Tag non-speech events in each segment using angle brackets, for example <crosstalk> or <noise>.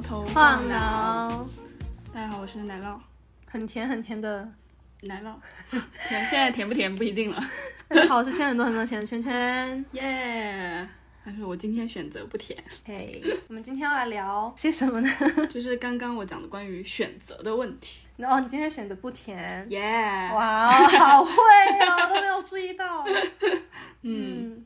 摇头晃脑。大家好，我是奶酪，很甜很甜的。奶酪，甜现在甜不甜不一定了，大家好，我是圈很多很多钱的圈圈。耶、但是我今天选择不甜，嘿、我们今天要来聊些什么呢？<laughs> 就是刚刚我讲的关于选择的问题，哦，你今天选择不甜。耶、哇哦，好会哦，都没有注意到。<laughs> 嗯，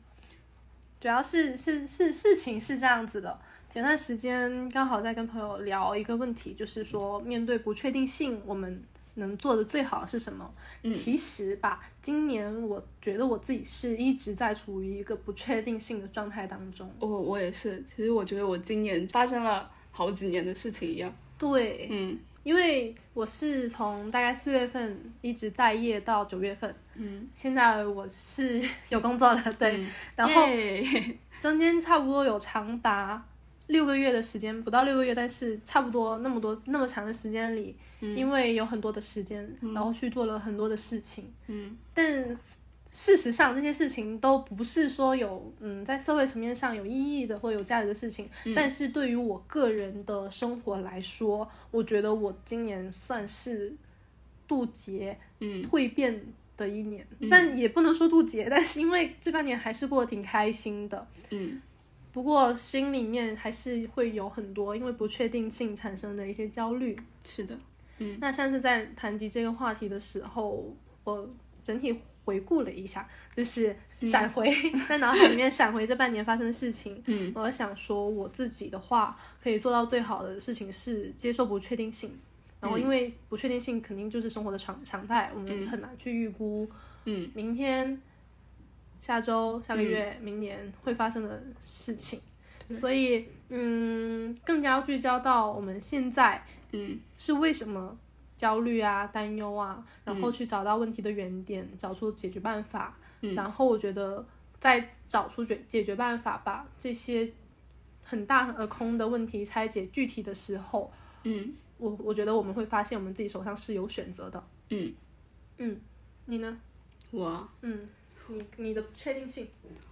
主要是是是事情是这样子的。前段时间刚好在跟朋友聊一个问题，就是说面对不确定性，我们能做的最好的是什么？其实吧，今年我觉得我自己是一直在处于一个不确定性的状态当中。我我也是，其实我觉得我今年发生了好几年的事情一样，对，嗯。因为我是从大概四月份一直待业到九月份，嗯，现在我是 <laughs> 有工作了，对，嗯。然后 <laughs> 中间差不多有长达六个月的时间，不到六个月，但是差不多那么多那么长的时间里，因为有很多的时间，然后去做了很多的事情，嗯。但事实上这些事情都不是说有嗯在社会层面上有意义的或有价值的事情，但是对于我个人的生活来说，我觉得我今年算是渡劫嗯。蜕变的一年，但也不能说渡劫，但是因为这半年还是过得挺开心的。嗯不过心里面还是会有很多因为不确定性产生的一些焦虑。是的，嗯那上次在谈及这个话题的时候，我整体回顾了一下，就是闪回、<laughs> 在脑海里面闪回这半年发生的事情。嗯，我想说我自己的话，可以做到最好的事情是接受不确定性。然后，因为不确定性肯定就是生活的常常态，我们很难去预估，嗯，明天、下周、下个月、明年会发生的事情。所以，嗯，更加聚焦到我们现在嗯是为什么焦虑啊、担忧啊，然后去找到问题的原点，找出解决办法。然后我觉得，在找出解解决办法，把这些很大而空的问题拆解具体的时候，嗯我我觉得我们会发现我们自己手上是有选择的。嗯，嗯，你呢？我嗯，你你的不确定性，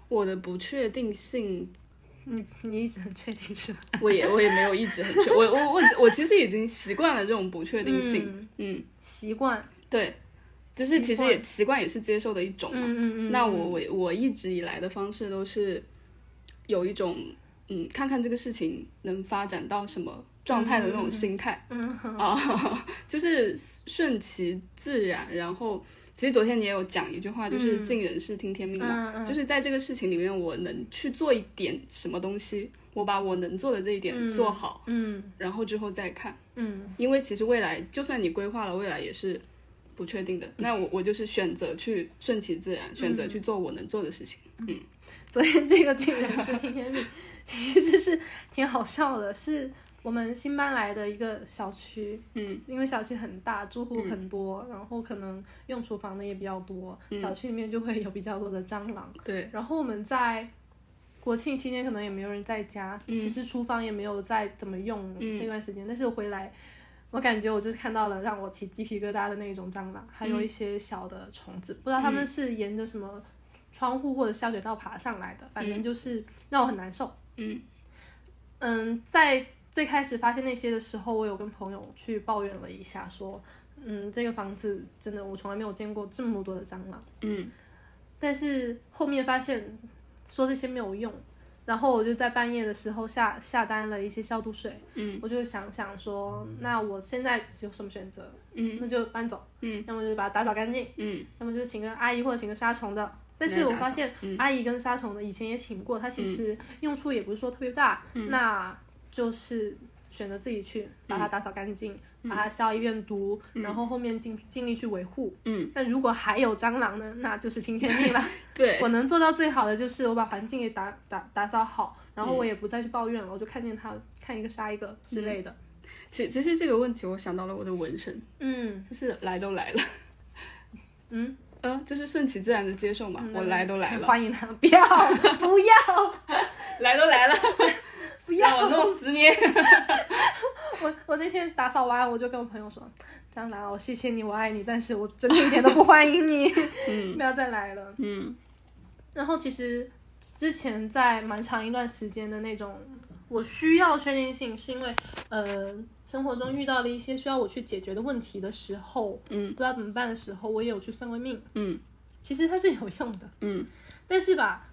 我的不确定性你你一直很确定是吧？我也我也没有一直很确，我我我我其实已经习惯了这种不确定性，嗯嗯，习惯。对，就是其实也习惯也是接受的一种嘛。嗯嗯嗯。那我我我一直以来的方式都是有一种嗯，看看这个事情能发展到什么状态的那种心态，嗯啊，<laughs> 就是顺其自然，然后。其实昨天你也有讲一句话，就是尽人事听天命嘛，就是在这个事情里面，我能去做一点什么东西，我把我能做的这一点做好，嗯然后之后再看。嗯因为其实未来，就算你规划了未来，也是不确定的。<laughs> 那我我就是选择去顺其自然，选择去做我能做的事情。嗯 <laughs> 昨天这个尽人事听天命，<laughs> 其实是挺好笑的，是我们新搬来的一个小区，嗯。因为小区很大，住户很多，然后可能用厨房的也比较多，小区里面就会有比较多的蟑螂。对，然后我们在国庆期间可能也没有人在家，嗯。其实厨房也没有再怎么用那段时间，但是我回来。我感觉我就是看到了让我起鸡皮疙瘩的那种蟑螂，还有一些小的虫子，不知道它们是沿着什么窗户或者下水道爬上来的，反正就是让我很难受。嗯。嗯，在最开始发现那些的时候，我有跟朋友去抱怨了一下，说，嗯，这个房子真的我从来没有见过这么多的蟑螂。嗯但是后面发现说这些没有用，然后我就在半夜的时候下下单了一些消毒水。嗯，我就想想说，那我现在有什么选择？嗯，那就搬走。嗯，要么就是把它打扫干净，嗯要么就是请个阿姨或者请个杀虫的。但是我发现阿姨跟杀虫的以前也请过，它其实用处也不是说特别大，那就是选择自己去把它打扫干净，把它消一遍毒，然后后面尽尽力去维护。嗯，但如果还有蟑螂呢，那就是听天命了。<laughs> 对，我能做到最好的就是我把环境给打打打扫好，然后我也不再去抱怨了，我就看见它看一个杀一个之类的。其其实这个问题，我想到了我的纹身，嗯。就是来都来了，嗯，呃，就是顺其自然的接受嘛，我来都来了，欢迎他，不要不要。<laughs> 来都来了，<laughs> 不要。我弄死你。<laughs> 我我那天打扫完，我就跟我朋友说：“张兰，我谢谢你，我爱你，但是我真的一点都不欢迎你，<laughs> 不要再来了。嗯。然后其实之前在蛮长一段时间的那种我需要确定性，是因为呃，生活中遇到了一些需要我去解决的问题的时候，嗯，不知道怎么办的时候，我也有去算过命，嗯。其实它是有用的，嗯。但是吧，我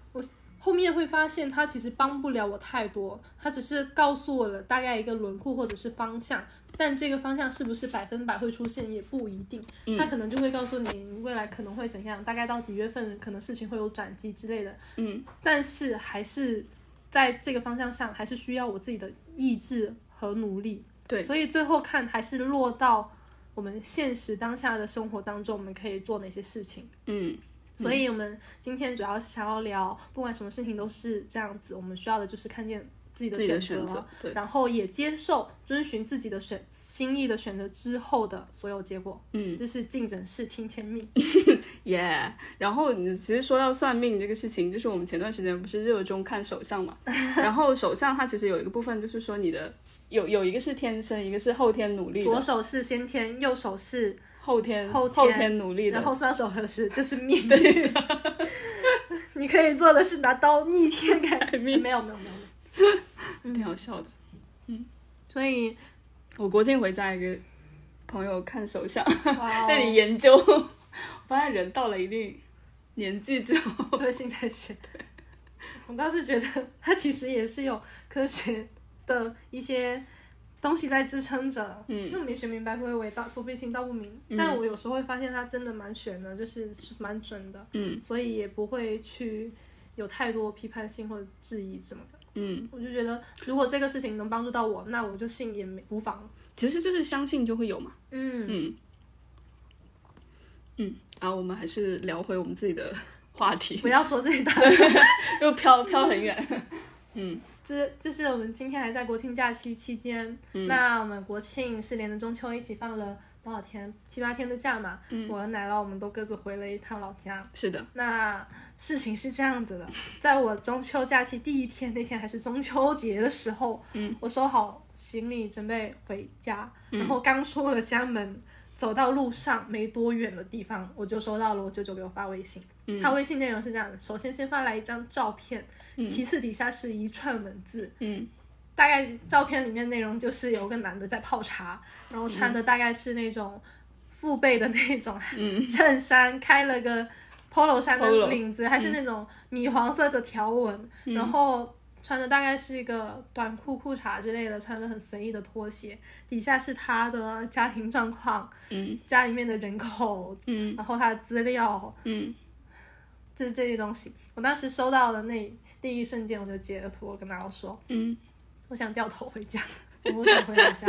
后面会发现它其实帮不了我太多，它只是告诉我了大概一个轮廓或者是方向，但这个方向是不是百分百会出现也不一定，它可能就会告诉你未来可能会怎样，大概到几月份可能事情会有转机之类的，嗯。但是还是在这个方向上，还是需要我自己的意志和努力。对。所以最后看还是落到我们现实当下的生活当中，我们可以做哪些事情。嗯所以我们今天主要是想要聊，不管什么事情都是这样子，我们需要的就是看见自己的选选择对然后也接受遵循自己的选心意的选择之后的所有结果，嗯就是尽人事听天命。<laughs> 耶。然后你其实说到算命这个事情，就是我们前段时间不是热衷看手相嘛，<laughs> 然后手相它其实有一个部分就是说你的有有一个是天生，一个是后天努力，左手是先天，右手是后天后天天努力的。然，后双手合十就是命运。<laughs> 你可以做的是拿刀逆天改命，没有没有没有。<laughs> 挺好笑的。嗯。所以，我国庆回家一个朋友看手相，哇 <laughs> 那里研究，我发现人到了一定年纪之后，就会信这些。我倒是觉得他其实也是有科学的一些东西在支撑着。嗯因为没学明白，所以我也道说不清道不明。但我有时候会发现它真的蛮玄的，就是是蛮准的，嗯所以也不会去有太多批判性或者质疑什么的。嗯，我就觉得，如果这个事情能帮助到我，那我就信也没无妨。其实就是相信就会有嘛。嗯，嗯嗯，然后我们还是聊回我们自己的话题，不要说这一大 <laughs> 又飘飘很远。<laughs> 嗯这这是我们今天还在国庆假期期间，那我们国庆是连着中秋一起放了多少天？七八天的假嘛。我和奶酪我们都各自回了一趟老家。是的，那事情是这样子的，<laughs> 在我中秋假期第一天，那天还是中秋节的时候，嗯，我收好行李准备回家，然后刚出了家门，走到路上没多远的地方，我就收到了我舅舅给我发微信。他微信内容是这样的：首先先发来一张照片，其次底下是一串文字，嗯。大概照片里面内容就是有个男的在泡茶，然后穿的大概是那种父辈的那种嗯。<laughs> 衬衫，开了个 polo 衫的领子，还是那种米黄色的条纹，然后穿的大概是一个短裤、裤衩之类的，穿的很随意的拖鞋，底下是他的家庭状况，嗯 <laughs> 家里面的人口，嗯然后他的资料，嗯就是这些东西。我当时收到的那第一瞬间，我就截了图，我跟他说，嗯我想掉头回家，<laughs> 我不想回老家。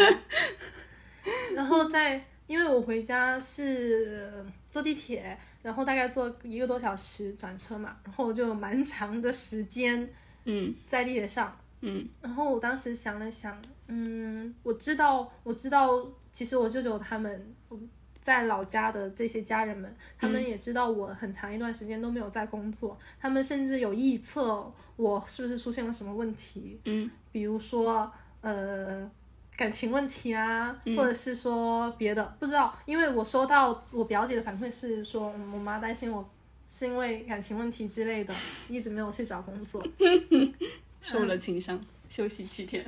然后在，因为我回家是坐地铁，然后大概坐一个多小时转车嘛，然后我就有蛮长的时间嗯。在地铁上。嗯。然后我当时想了想，嗯，我知道，我知道，其实我舅舅他们在老家的这些家人们，他们也知道我很长一段时间都没有在工作，他们甚至有臆测我是不是出现了什么问题，嗯。比如说呃感情问题啊，或者是说别的，不知道，因为我收到我表姐的反馈是说，嗯我妈担心我是因为感情问题之类的，一直没有去找工作。<laughs> 受了情伤，休息七天，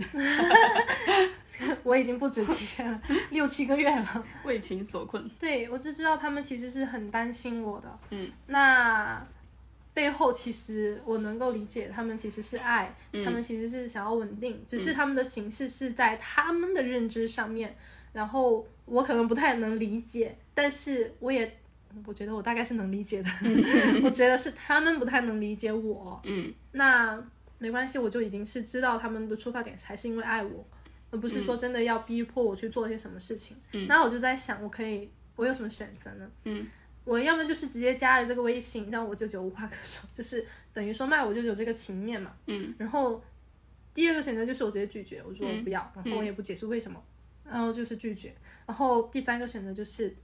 <laughs> 我已经不止七天了，六七个月了。为情所困。对，我只知道他们其实是很担心我的。嗯，那背后其实我能够理解，他们其实是爱，他们其实是想要稳定，只是他们的形式是在他们的认知上面，然后我可能不太能理解，但是我也。我觉得我大概是能理解的，<laughs> 我觉得是他们不太能理解我，嗯那没关系，我就已经是知道他们的出发点还是因为爱我，而不是说真的要逼迫我去做些什么事情。嗯那我就在想，我可以，我有什么选择呢？嗯，我要么就是直接加了这个微信，让我舅舅无话可说，就是等于说卖我舅舅这个情面嘛。嗯，然后第二个选择就是我直接拒绝，我说我不要，然后我也不解释为什么，然后就是拒绝。然后第三个选择就是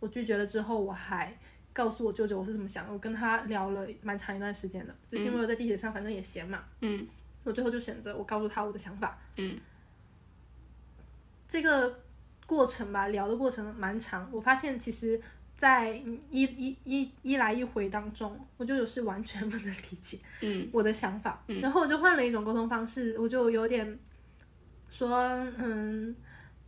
我拒绝了之后，我还告诉我舅舅我是怎么想的，我跟他聊了蛮长一段时间的，就是因为我在地铁上反正也闲嘛，嗯。我最后就选择我告诉他我的想法。嗯。这个过程吧，聊的过程蛮长，我发现其实在一一一一来一回当中，我舅舅是完全不能理解嗯。我的想法，然后我就换了一种沟通方式，我就有点说，嗯，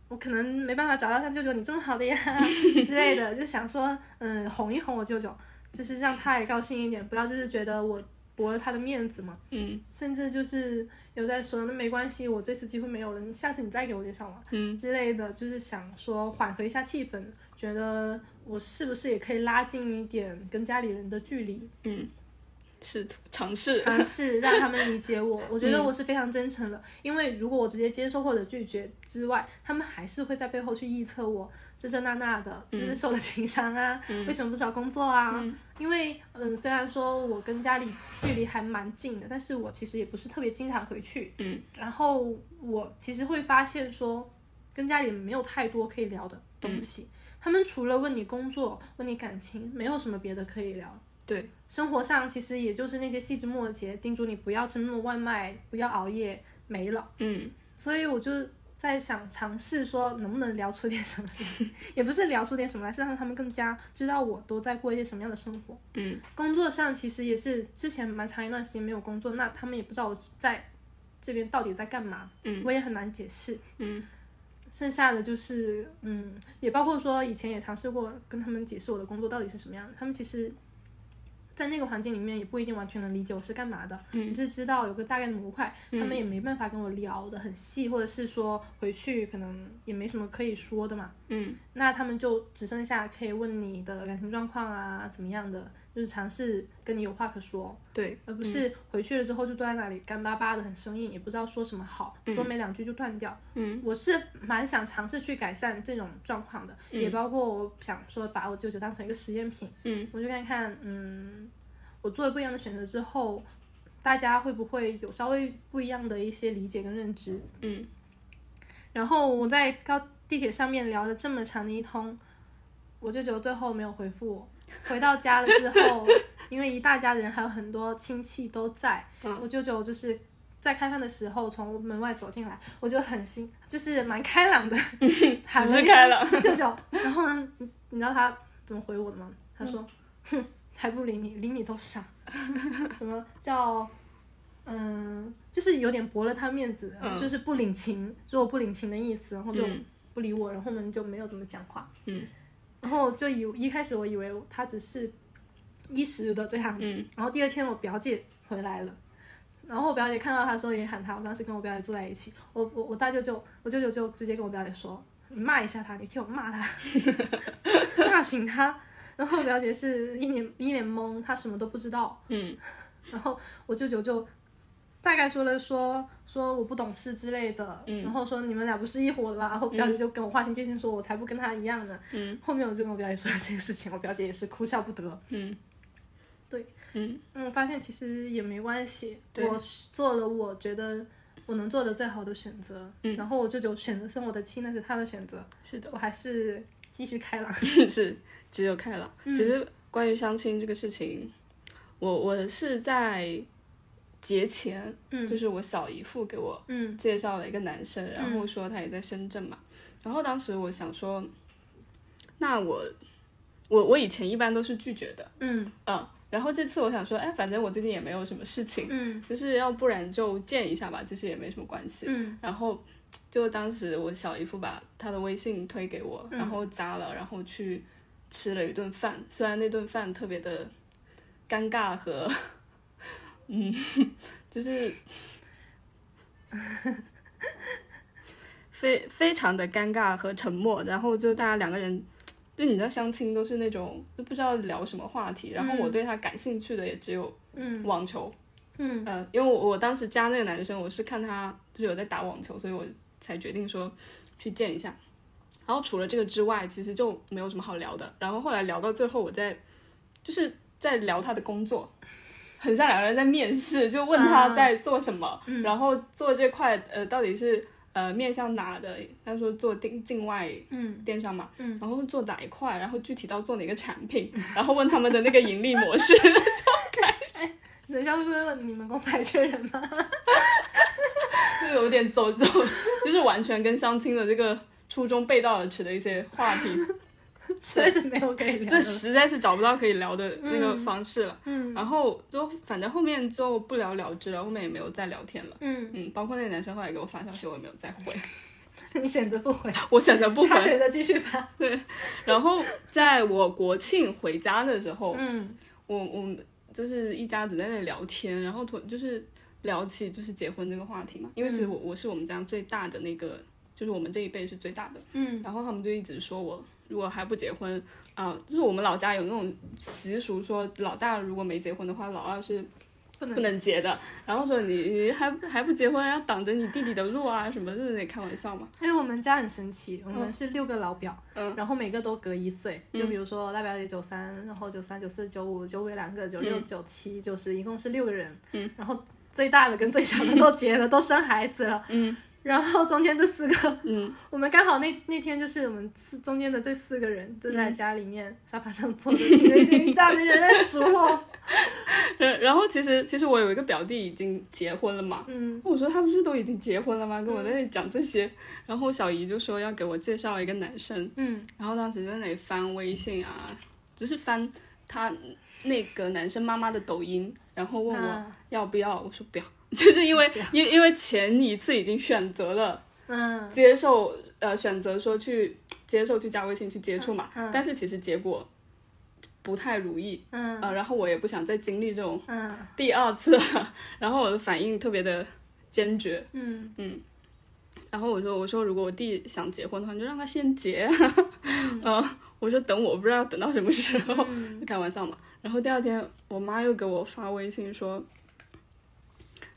我可能没办法找到像舅舅你这么好的呀 <laughs> 之类的，就想说，嗯，哄一哄我舅舅，就是让他也高兴一点，不要就是觉得我驳了他的面子嘛，嗯甚至就是有在说，那没关系，我这次机会没有了，你下次你再给我介绍嘛。嗯之类的，就是想说缓和一下气氛，觉得我是不是也可以拉近一点跟家里人的距离，嗯，试图尝试，尝试 <laughs> 让他们理解我。我觉得我是非常真诚的，因为如果我直接接受或者拒绝之外，他们还是会在背后去臆测我这这那那的，是就是受了情伤啊，为什么不找工作啊？因为嗯，虽然说我跟家里距离还蛮近的，但是我其实也不是特别经常回去。嗯，然后我其实会发现说，跟家里没有太多可以聊的东西。他们除了问你工作、问你感情，没有什么别的可以聊。对，生活上其实也就是那些细枝末节，叮嘱你不要吃那么多外卖，不要熬夜，没了。嗯所以我就在想尝试说，能不能聊出点什么，<laughs> 也不是聊出点什么来，是让他们更加知道我都在过一些什么样的生活。嗯工作上其实也是之前蛮长一段时间没有工作，那他们也不知道我在这边到底在干嘛，嗯我也很难解释。嗯剩下的就是，嗯，也包括说以前也尝试过跟他们解释我的工作到底是什么样的，他们其实，在那个环境里面也不一定完全能理解我是干嘛的，嗯。只是知道有个大概的模块，他们也没办法跟我聊的很细，或者是说回去可能也没什么可以说的嘛，嗯。那他们就只剩下可以问你的感情状况啊，怎么样的，就是尝试跟你有话可说，对，而不是回去了之后就坐在那里干巴巴的很生硬，也不知道说什么好，说没两句就断掉。嗯我是蛮想尝试去改善这种状况的，也包括我想说把我舅舅当成一个实验品，嗯我就看看，嗯，我做了不一样的选择之后，大家会不会有稍微不一样的一些理解跟认知。嗯然后我在高地铁上面聊了这么长的一通，我舅舅最后没有回复我。回到家了之后，因为一大家的人还有很多亲戚都在，我舅舅就是在开饭的时候从门外走进来，我就很心，就是蛮开朗的，<laughs> 喊了开朗声舅舅。然后呢，你你知道他怎么回我的吗？他说：“哼，才不理你，理你都傻。”什么叫？嗯，就是有点驳了他面子，就是不领情，说我不领情的意思，然后就嗯不理我，然后我们就没有怎么讲话。嗯然后就以一开始我以为他只是一时的这样子，嗯然后第二天我表姐回来了，然后我表姐看到他的时候也喊他，我当时跟我表姐坐在一起，我我我大舅舅，我舅舅就直接跟我表姐说，你骂一下他，你替我骂他，<laughs> 骂醒他。然后我表姐是一脸一脸懵，她什么都不知道。嗯然后我舅舅就大概说了说说我不懂事之类的，嗯然后说你们俩不是一伙的吧？然后表姐就跟我划清界限，说我才不跟他一样呢。嗯后面我就跟我表姐说了这个事情，我表姐也是哭笑不得。嗯，对，嗯嗯，发现其实也没关系，我做了我觉得我能做的最好的选择。嗯然后我舅舅选择生我的气，那是他的选择，是的，我还是继续开朗。<laughs> 是只有开朗。其实关于相亲这个事情，我我是在节前，嗯。就是我小姨父给我嗯。介绍了一个男生，然后说他也在深圳嘛，然后当时我想说，那我我我以前一般都是拒绝的，嗯。嗯，然后这次我想说，哎，反正我最近也没有什么事情，嗯。就是要不然就见一下吧，其实也没什么关系。嗯。然后就当时我小姨夫把他的微信推给我，然后加了，然后去吃了一顿饭。虽然那顿饭特别的尴尬和，嗯，<laughs> 就是 <laughs> 非非常的尴尬和沉默。然后就大家两个人，就你知道相亲都是那种就不知道聊什么话题。然后我对他感兴趣的也只有嗯网球。嗯呃，因为我我当时加那个男生，我是看他就是有在打网球，所以我才决定说去见一下。然后除了这个之外，其实就没有什么好聊的。然后后来聊到最后，我在就是在聊他的工作，很像两个人在面试，就问他在做什么，然后做这块呃到底是呃面向哪的？他说做境境外嗯电商嘛，嗯然后做哪一块，然后具体到做哪个产品，<laughs> 然后问他们的那个盈利模式 <laughs> 就开始。等一下会不会问你们公司还缺人吗？<laughs> 就有点走走，就是完全跟相亲的这个初衷背道而驰的一些话题。<laughs> 实在是没有可以聊这。实在是找不到可以聊的那个方式了。嗯然后就反正后面就不了了之了，后面也没有再聊天了。嗯，嗯，包括那个男生后来给我发消息，我也没有再回，<laughs> 你选择不回，我选择不回。他选择继续发。对然后在我国庆回家的时候，嗯我我们就是一家子在那里聊天，然后突就是聊起就是结婚这个话题嘛，因为其实我我是我们家最大的那个，就是我们这一辈是最大的，嗯然后他们就一直说我如果还不结婚啊、就是我们老家有那种习俗说老大如果没结婚的话，老二是不能不能结的，然后说你你还还不结婚，要挡着你弟弟的路啊什么的，在那开玩笑嘛，因为我们家很神奇，我们是六个老表，嗯。然后每个都隔一岁，就比如说大表姐九三，然后九三、九四、九五、九五两个，九六、九七、九十，一共是六个人，嗯，然后最大的跟最小的都结了，都生孩子了，嗯然后中间这四个，嗯，<laughs> 我们刚好那那天就是我们四中间的这四个人就嗯。在家里面、沙发上坐着，听着 <laughs> 一大堆人在数我，<laughs> 然然后其实其实我有一个表弟已经结婚了嘛，嗯。我说他不是都已经结婚了吗？跟我在那里讲这些，然后小姨就说要给我介绍一个男生，嗯。然后当时在那里翻微信啊，就是翻他那个男生妈妈的抖音，然后问我啊。要不要，我说不要，就是因为因因为前一次已经选择了嗯。接受，呃，选择说去接受去加微信去接触嘛，嗯但是其实结果不太如意，嗯。呃，然后我也不想再经历这种嗯。第二次了，然后我的反应特别的坚决，嗯。然后我说我说如果我弟想结婚的话，你就让他先结，嗯、<laughs> 我说等我不知道等到什么时候，嗯。开玩笑嘛。然后第二天我妈又给我发微信说，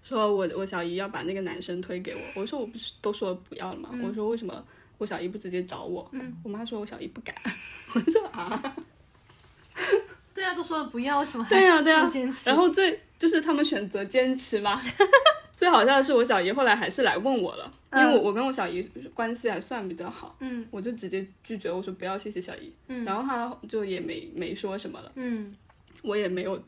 说我我小姨要把那个男生推给我，我说我不是都说不要了吗？我说为什么我小姨不直接找我？嗯我妈说我小姨不敢，我说啊，<laughs> 对啊，都说了不要，为什么还对呀、对呀、要坚持？然后最就是他们选择坚持嘛。<laughs> 最好笑的是，我小姨后来还是来问我了，因为我我跟我小姨关系还算比较好，嗯我就直接拒绝，我说不要，谢谢小姨。嗯然后她就也没没说什么了，嗯我也没有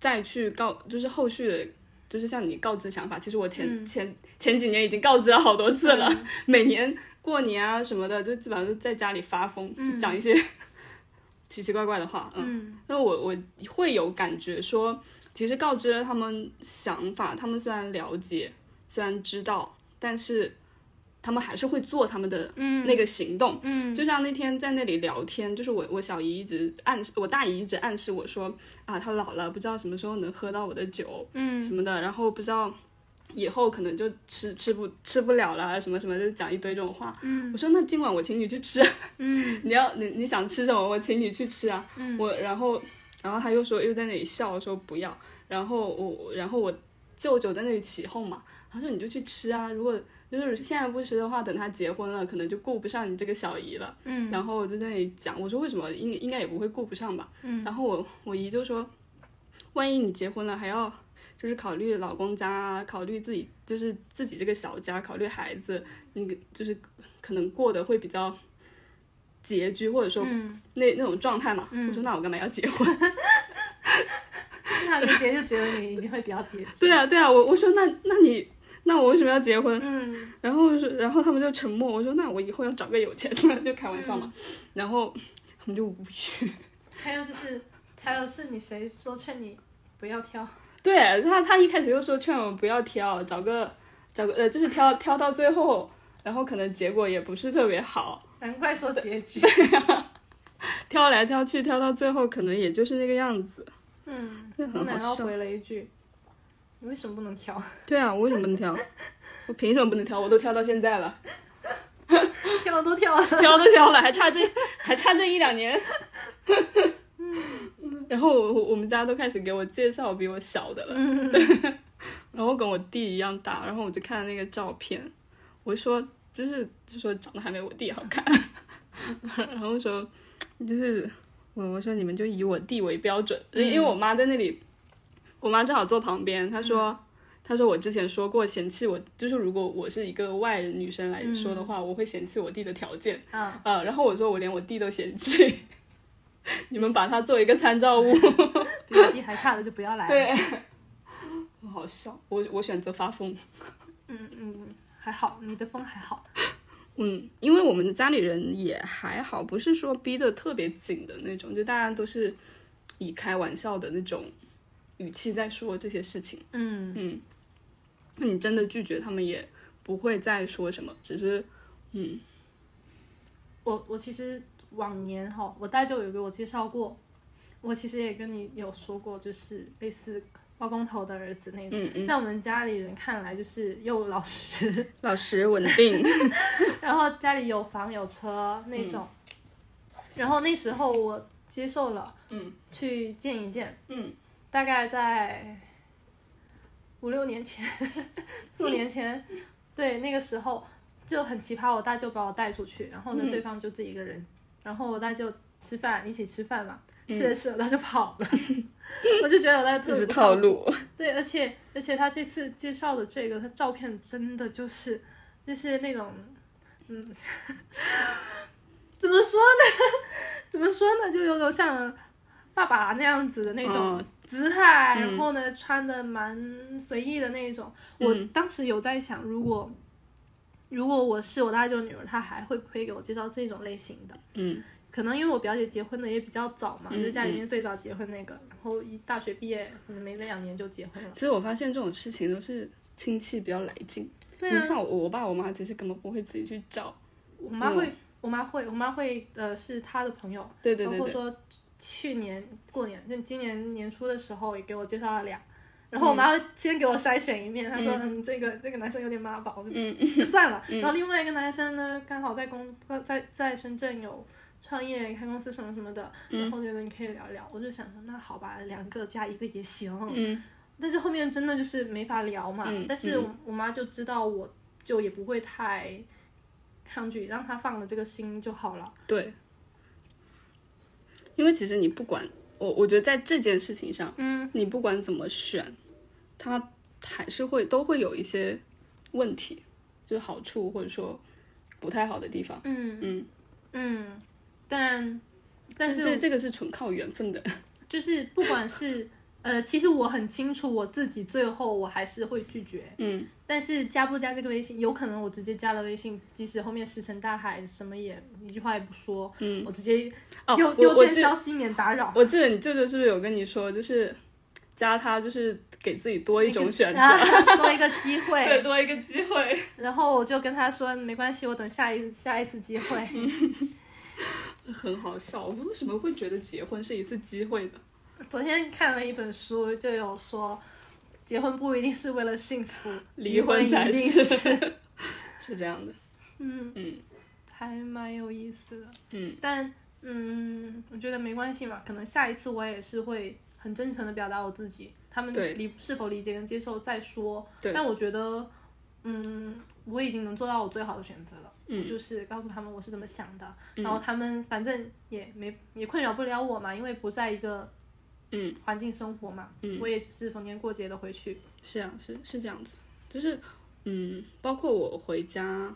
再去告，就是后续的，就是向你告知想法。其实我前、嗯前前几年已经告知了好多次了，<laughs> 每年过年啊什么的，就基本上都在家里发疯，讲一些 <laughs> 奇奇怪怪的话，嗯。嗯那我我会有感觉说，其实告知了他们想法，他们虽然了解，虽然知道，但是他们还是会做他们的嗯那个行动。嗯就像那天在那里聊天，就是我我小姨一直暗示，我大姨一直暗示我说啊，她老了，不知道什么时候能喝到我的酒嗯什么的，然后不知道。以后可能就吃吃不吃不了了，什么什么，就讲一堆这种话。嗯我说那今晚我请你去吃，嗯 <laughs> 你要你你想吃什么，我请你去吃啊。嗯我然后然后他又说又在那里笑说不要，然后我然后我舅舅在那里起哄嘛，他说你就去吃啊，如果就是现在不吃的话，等他结婚了，可能就顾不上你这个小姨了。嗯然后我就在那里讲，我说为什么应应该也不会顾不上吧。嗯然后我我姨就说，万一你结婚了还要。就是考虑老公家啊，考虑自己就是自己这个小家，考虑孩子，那个就是可能过得会比较拮据，或者说嗯，那那种状态嘛。我说那我干嘛要结婚？<laughs> 那没结就觉得你一定会比较拮据。对啊对啊，我我说那那你那我为什么要结婚？嗯然后是然后他们就沉默。我说那我以后要找个有钱的，<laughs> 就开玩笑嘛。然后他们就无语。<laughs> 还有就是，还有是你谁说劝你不要挑？对他他一开始就说劝我不要挑，找个找个呃就是挑挑到最后，然后可能结果也不是特别好。难怪说结局。<laughs> 挑来挑去，挑到最后可能也就是那个样子。嗯，这很好笑然后回了一句：“你为什么不能挑？<laughs> 对啊，我为什么不能挑？我凭什么不能挑？我都挑到现在了。<laughs> 挑都挑了。<laughs> 挑都挑了，还差这还差这一两年。然后我我们家都开始给我介绍比我小的了，嗯然后跟我弟一样大，然后我就看那个照片，我说就是就说长得还没我弟好看，然后说就是我我说你们就以我弟为标准，因因为我妈在那里，我妈正好坐旁边，她说。她说：“我之前说过嫌弃我，就是如果我是一个外人女生来说的话，我会嫌弃我弟的条件。嗯，呃，然后我说我连我弟都嫌弃，<laughs> 你们把他做一个参照物，<laughs> 比我弟还差的就不要来 <laughs> 了。，对，很好笑。我我选择发疯，嗯嗯，还好，你的风还好。嗯，因为我们家里人也还好，不是说逼得特别紧的那种，就大家都是以开玩笑的那种语气在说这些事情。嗯。嗯，那你真的拒绝他们也不会再说什么，只是嗯。我我其实往年哈，我大舅有给我介绍过，我其实也跟你有说过，就是类似包工头的儿子那种，嗯嗯，在我们家里人看来就是又老实，<laughs> 老实稳定。<laughs> 然后家里有房有车那种，然后那时候我接受了，嗯，去见一见，嗯，大概在五六年前，<laughs> 四五年前，对，那个时候就很奇葩，我大舅把我带出去，然后呢，嗯对方就自己一个人，然后我大舅吃饭一起吃饭嘛，嗯吃着吃着他就跑了，<laughs> 我就觉得我在特别这是套路。对，而且而且他这次介绍的这个，他照片真的就是就是那种，嗯，<laughs> 怎么说呢？怎么说呢？就有种像爸爸那样子的那种嗯姿态，嗯然后呢穿的蛮随意的那种。我嗯当时有在想，如果如果我是我大舅女儿，她还会不会给我介绍这种类型的？嗯可能因为我表姐结婚的也比较早嘛，嗯就是家里面最早结婚那个，然后一大学毕业可能没两年就结婚了。其实我发现这种事情都是亲戚比较来劲。对啊，你像我我爸我妈其实根本不会自己去找。我妈会，我妈会，我妈会，呃，是她的朋友，对对对对，包括说去年过年，就今年年初的时候也给我介绍了俩，然后我妈会先给我筛选一遍，她说嗯这个这个男生有点妈宝，就、嗯就算了。然后另外一个男生呢，刚好在公在在深圳有创业开公司什么什么的，然后觉得你可以聊一聊，我就想说那好吧，两个加一个也行。嗯但是后面真的就是没法聊嘛，嗯但是我我妈就知道我就也不会太抗拒，让她放了这个心就好了。对，因为其实你不管我，我觉得在这件事情上，嗯，你不管怎么选，它还是会都会有一些问题，就是好处或者说不太好的地方。嗯嗯，嗯，但但是这这个是纯靠缘分的。就是不管是呃，其实我很清楚我自己最后我还是会拒绝，嗯但是加不加这个微信，有可能我直接加了微信，即使后面石沉大海，什么也一句话也不说，嗯，我直接哦，邮我我记邮件消息免打扰。我记得你舅舅是不是有跟你说，就是加他就是给自己多一种选 <laughs> 择，啊，多一个机会 <laughs> 对，会，多一个机会。然后我就跟他说没关系，我等下一下一次机会。<laughs> 很好笑，我为什么会觉得结婚是一次机会呢？昨天看了一本书，就有说，结婚不一定是为了幸福，<laughs> 离婚才是是。<laughs> 这样的。嗯，嗯还蛮有意思的。嗯，但嗯，我觉得没关系嘛，可能下一次我也是会很真诚的表达我自己，他们理是否理解跟接受再说。对但我觉得，嗯，我已经能做到我最好的选择了。就是告诉他们我是怎么想的，然后他们反正也没也困扰不了我嘛，因为不在一个嗯。环境生活嘛，嗯。我也只是逢年过节的回去。是啊，是是这样子，就是嗯，包括我回家，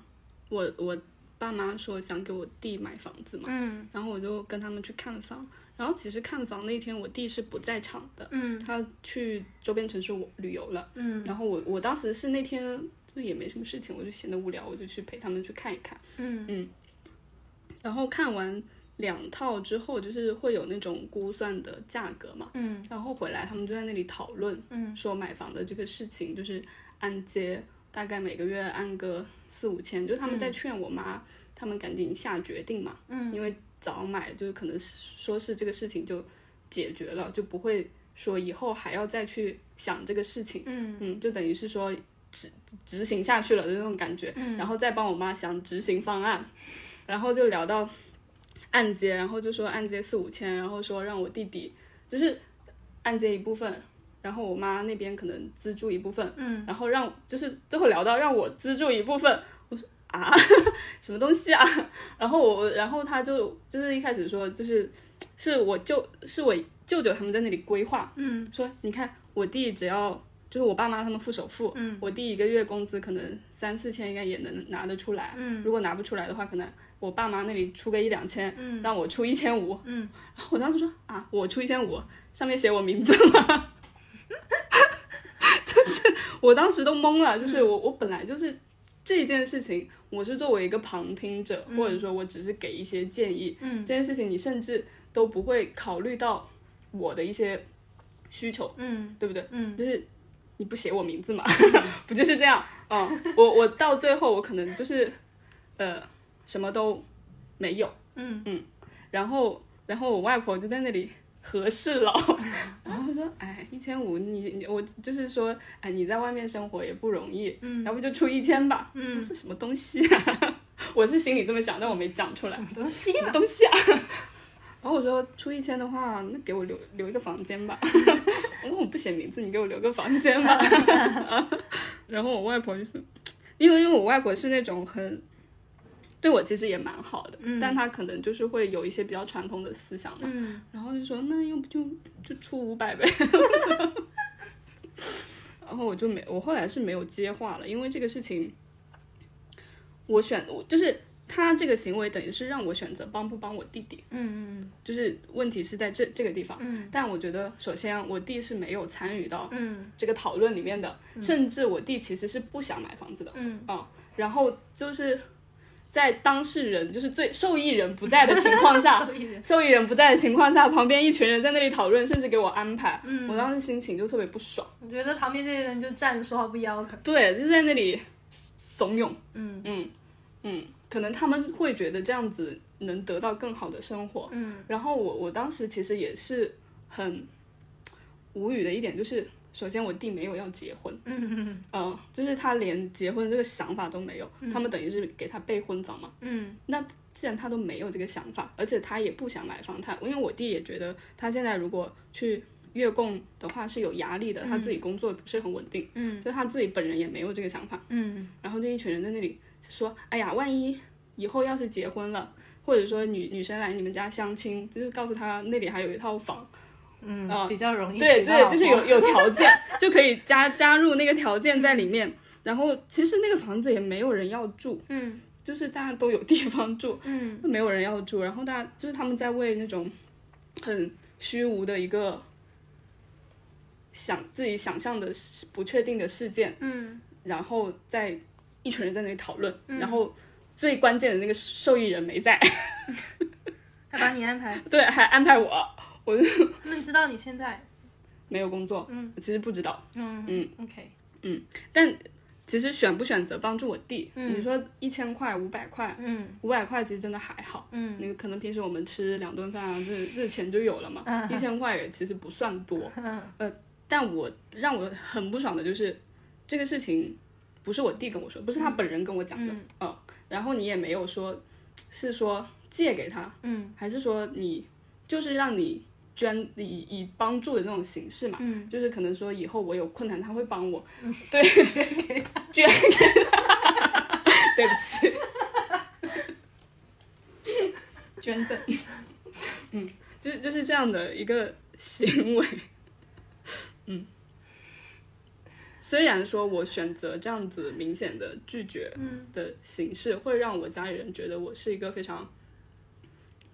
我我爸妈说想给我弟买房子嘛，嗯。然后我就跟他们去看房，然后其实看房那天我弟是不在场的，嗯。他去周边城市旅游了，嗯。然后我我当时是那天就也没什么事情，我就闲得无聊，我就去陪他们去看一看。嗯。然后看完两套之后，就是会有那种估算的价格嘛，嗯。然后回来他们就在那里讨论，嗯。说买房的这个事情，就是按揭大概每个月按个四五千，就他们在劝我妈，他们赶紧下决定嘛，嗯。因为早买就是可能是说是这个事情就解决了，就不会说以后还要再去想这个事情，嗯。嗯，就等于是说执执行下去了的那种感觉，嗯。然后再帮我妈想执行方案，然后就聊到按揭，然后就说按揭四五千，然后说让我弟弟就是按揭一部分，然后我妈那边可能资助一部分，嗯然后让就是最后聊到让我资助一部分，我说啊 <laughs> 什么东西啊？<laughs> 然后我然后他就就是一开始说就是是我舅是我舅舅他们在那里规划，嗯说你看我弟只要就是我爸妈他们付首付，嗯。我弟一个月工资可能三四千应该也能拿得出来，嗯。如果拿不出来的话，可能我爸妈那里出个一两千，嗯。让我出一千五，嗯。然后我当时说啊，我出一千五，上面写我名字吗？<laughs> 就是我当时都懵了，就是我我本来就是这件事情，我是作为一个旁听者，或者说我只是给一些建议，嗯。这件事情你甚至都不会考虑到我的一些需求，嗯。对不对？嗯。就是你不写我名字嘛，<laughs> 不就是这样？嗯，我我到最后我可能就是呃什么都没有，嗯嗯然后然后我外婆就在那里和事佬，<laughs> 然后说哎一千五你你我就是说哎你在外面生活也不容易，嗯要不就出一千吧，嗯我说什么东西啊？<laughs> 我是心里这么想，但我没讲出来，什么东西什么东西啊？然后我说出一千的话，那给我留留一个房间吧。<laughs> 我说我不写名字，你给我留个房间吧。<laughs> 然后我外婆就说，因为因为我外婆是那种很对我其实也蛮好的，嗯但她可能就是会有一些比较传统的思想嘛。嗯然后就说那要不就就出五百呗。<laughs> 然后我就没，我后来是没有接话了，因为这个事情，我选我就是他这个行为等于是让我选择帮不帮我弟弟，嗯嗯就是问题是在这这个地方。嗯。但我觉得首先我弟是没有参与到嗯。这个讨论里面的，甚至我弟其实是不想买房子的。嗯。啊，然后就是在当事人就是最受益人不在的情况下，<laughs> 受益人。受益人不在的情况下，旁边一群人在那里讨论，甚至给我安排，嗯。我当时心情就特别不爽。我觉得旁边这些人就站着说话不腰疼。对，就在那里怂恿，嗯。嗯嗯，可能他们会觉得这样子能得到更好的生活。嗯。然后我我当时其实也是很无语的一点，就是首先我弟没有要结婚，嗯嗯、就是他连结婚这个想法都没有，他们等于是给他备婚房嘛。嗯。那既然他都没有这个想法，而且他也不想买房，他因为我弟也觉得他现在如果去月供的话是有压力的，他自己工作不是很稳定，嗯。就他自己本人也没有这个想法，嗯。然后就一群人在那里说，哎呀，万一以后要是结婚了，或者说女女生来你们家相亲，就是告诉他那里还有一套房，嗯嗯比较容易对对，就是有有条 <laughs> 件就可以加加入那个条件在里面，然后其实那个房子也没有人要住，嗯就是大家都有地方住，嗯没有人要住，然后大家就是他们在为那种很虚无的一个想自己想象的事不确定的事件，嗯然后在一群人在那里讨论，然后最关键的那个受益人没在，<laughs> 还把你安排，<laughs> 对，还安排我，我就 <laughs> 他们知道你现在？没有工作，嗯，其实不知道，嗯嗯。OK 嗯。但其实选不选择帮助我弟，你说一千块、五百块，嗯。五百块其实真的还好，嗯。那个可能平时我们吃两顿饭啊，这这钱就有了嘛，一千块也其实不算多，嗯。但我让我很不爽的就是这个事情不是我弟跟我说，不是他本人跟我讲的，嗯。然后你也没有说是说借给他，嗯。还是说你就是让你捐以以帮助的那种形式嘛，嗯。就是可能说以后我有困难他会帮我，<laughs> 对，捐给他，捐给他，对不起，捐赠，嗯，就是就是这样的一个行为，嗯。虽然说我选择这样子明显的拒绝嗯。的形式，会让我家里人觉得我是一个非常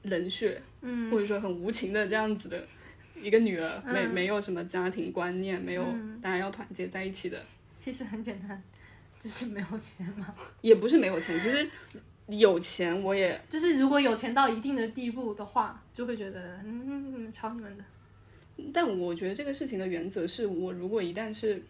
冷血，嗯。或者说很无情的这样子的一个女儿，没嗯。没有什么家庭观念，没有嗯。大家要团结在一起的，其实很简单，就是没有钱嘛。<laughs> 也不是没有钱，其实有钱我也就是如果有钱到一定的地步的话，就会觉得嗯，你们吵你们的。但我觉得这个事情的原则是我如果一旦是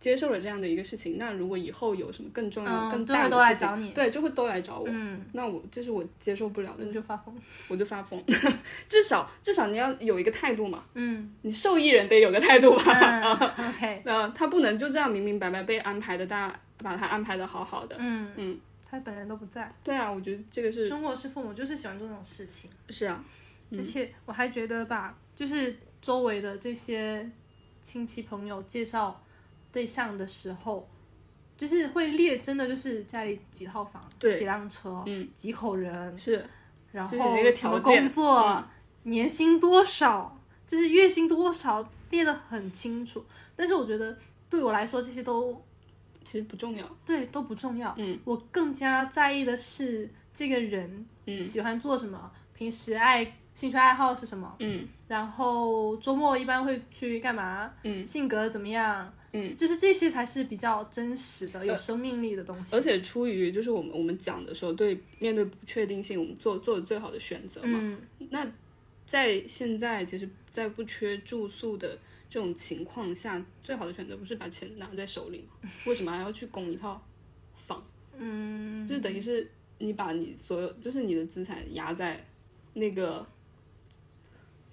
接受了这样的一个事情，那如果以后有什么更重要、嗯更大的事情，找你对，就会都来找我。嗯，那我这是我接受不了的，你就发疯。我就发疯。<laughs> 至少至少你要有一个态度嘛，嗯你受益人得有个态度吧。嗯，<laughs> OK，呃，他不能就这样明明白白被安排的，大家把他安排的好好的。嗯嗯，他本人都不在。对啊，我觉得这个是中国式父母就是喜欢做这种事情，是啊，而且我还觉得吧，就是周围的这些亲戚朋友介绍对象的时候，就是会列真的就是家里几套房，对。几辆车，嗯，几口人，是。然后什么工作，年薪多少，就是月薪多少列的很清楚。但是我觉得对我来说，这些都其实不重要。对都不重要。嗯，我更加在意的是这个人嗯。喜欢做什么，平时爱兴趣爱好是什么，嗯。然后周末一般会去干嘛，嗯。性格怎么样，嗯，就是这些才是比较真实的、有生命力的东西。而且出于就是我们我们讲的时候，对面对不确定性，我们做做最好的选择嘛。嗯，那在现在其实，在不缺住宿的这种情况下，最好的选择不是把钱拿在手里吗？为什么还要去供一套房？嗯，就是等于是你把你所有，就是你的资产压在那个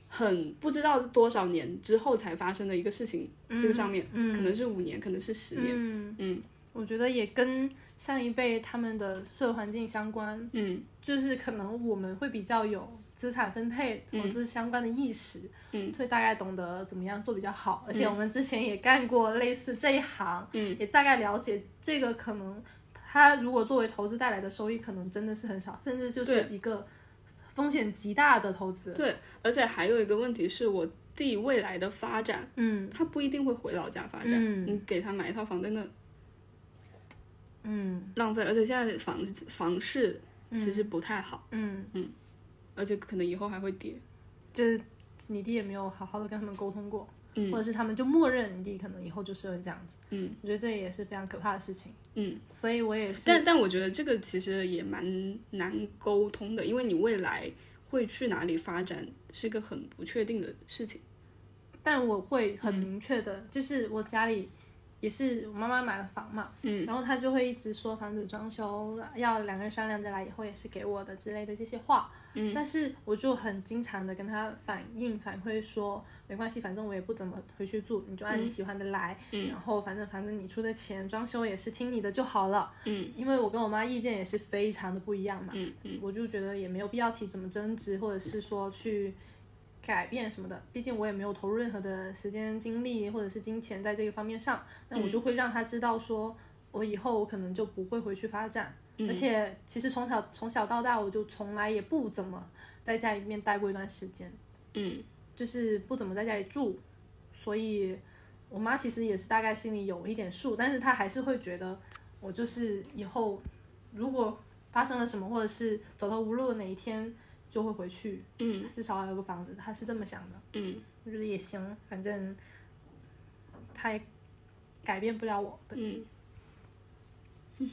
很不知道多少年之后才发生的一个事情、这个上面，可能是五年，可能是十年，嗯嗯。我觉得也跟上一辈他们的社会环境相关，嗯。就是可能我们会比较有资产分配、投资相关的意识，嗯，会大概懂得怎么样做比较好。而且我们之前也干过类似这一行，嗯，也大概了解这个可能，它如果作为投资带来的收益，可能真的是很少，甚至就是一个风险极大的投资。对，而且还有一个问题是我弟未来的发展。嗯他不一定会回老家发展，嗯你给他买一套房在那嗯浪费，而且现在房房市其实不太好，嗯嗯，而且可能以后还会跌。就是你弟也没有好好的跟他们沟通过，嗯或者是他们就默认你弟可能以后就是会这样子。嗯我觉得这也是非常可怕的事情。嗯，所以我也是，但但我觉得这个其实也蛮难沟通的，因为你未来会去哪里发展是个很不确定的事情。但我会很明确的，就是我家里也是我妈妈买了房嘛，嗯，然后她就会一直说房子装修要两个人商量着来，以后也是给我的之类的这些话，嗯，但是我就很经常的跟他反映反馈说，没关系，反正我也不怎么回去住，你就按你喜欢的来，嗯。然后反正反正你出的钱装修也是听你的就好了，嗯，因为我跟我妈意见也是非常的不一样嘛，嗯嗯。我就觉得也没有必要提怎么争执，或者是说去改变什么的。毕竟我也没有投入任何的时间、精力或者是金钱在这个方面上，那我就会让他知道说，我以后我可能就不会回去发展。而且其实从小从小到大，我就从来也不怎么在家里面待过一段时间，嗯就是不怎么在家里住，所以我妈其实也是大概心里有一点数，但是她还是会觉得我就是以后如果发生了什么，或者是走投无路的哪一天就会回去，嗯至少还有个房子，她是这么想的。嗯我觉得也行，反正她也改变不了我。对，嗯，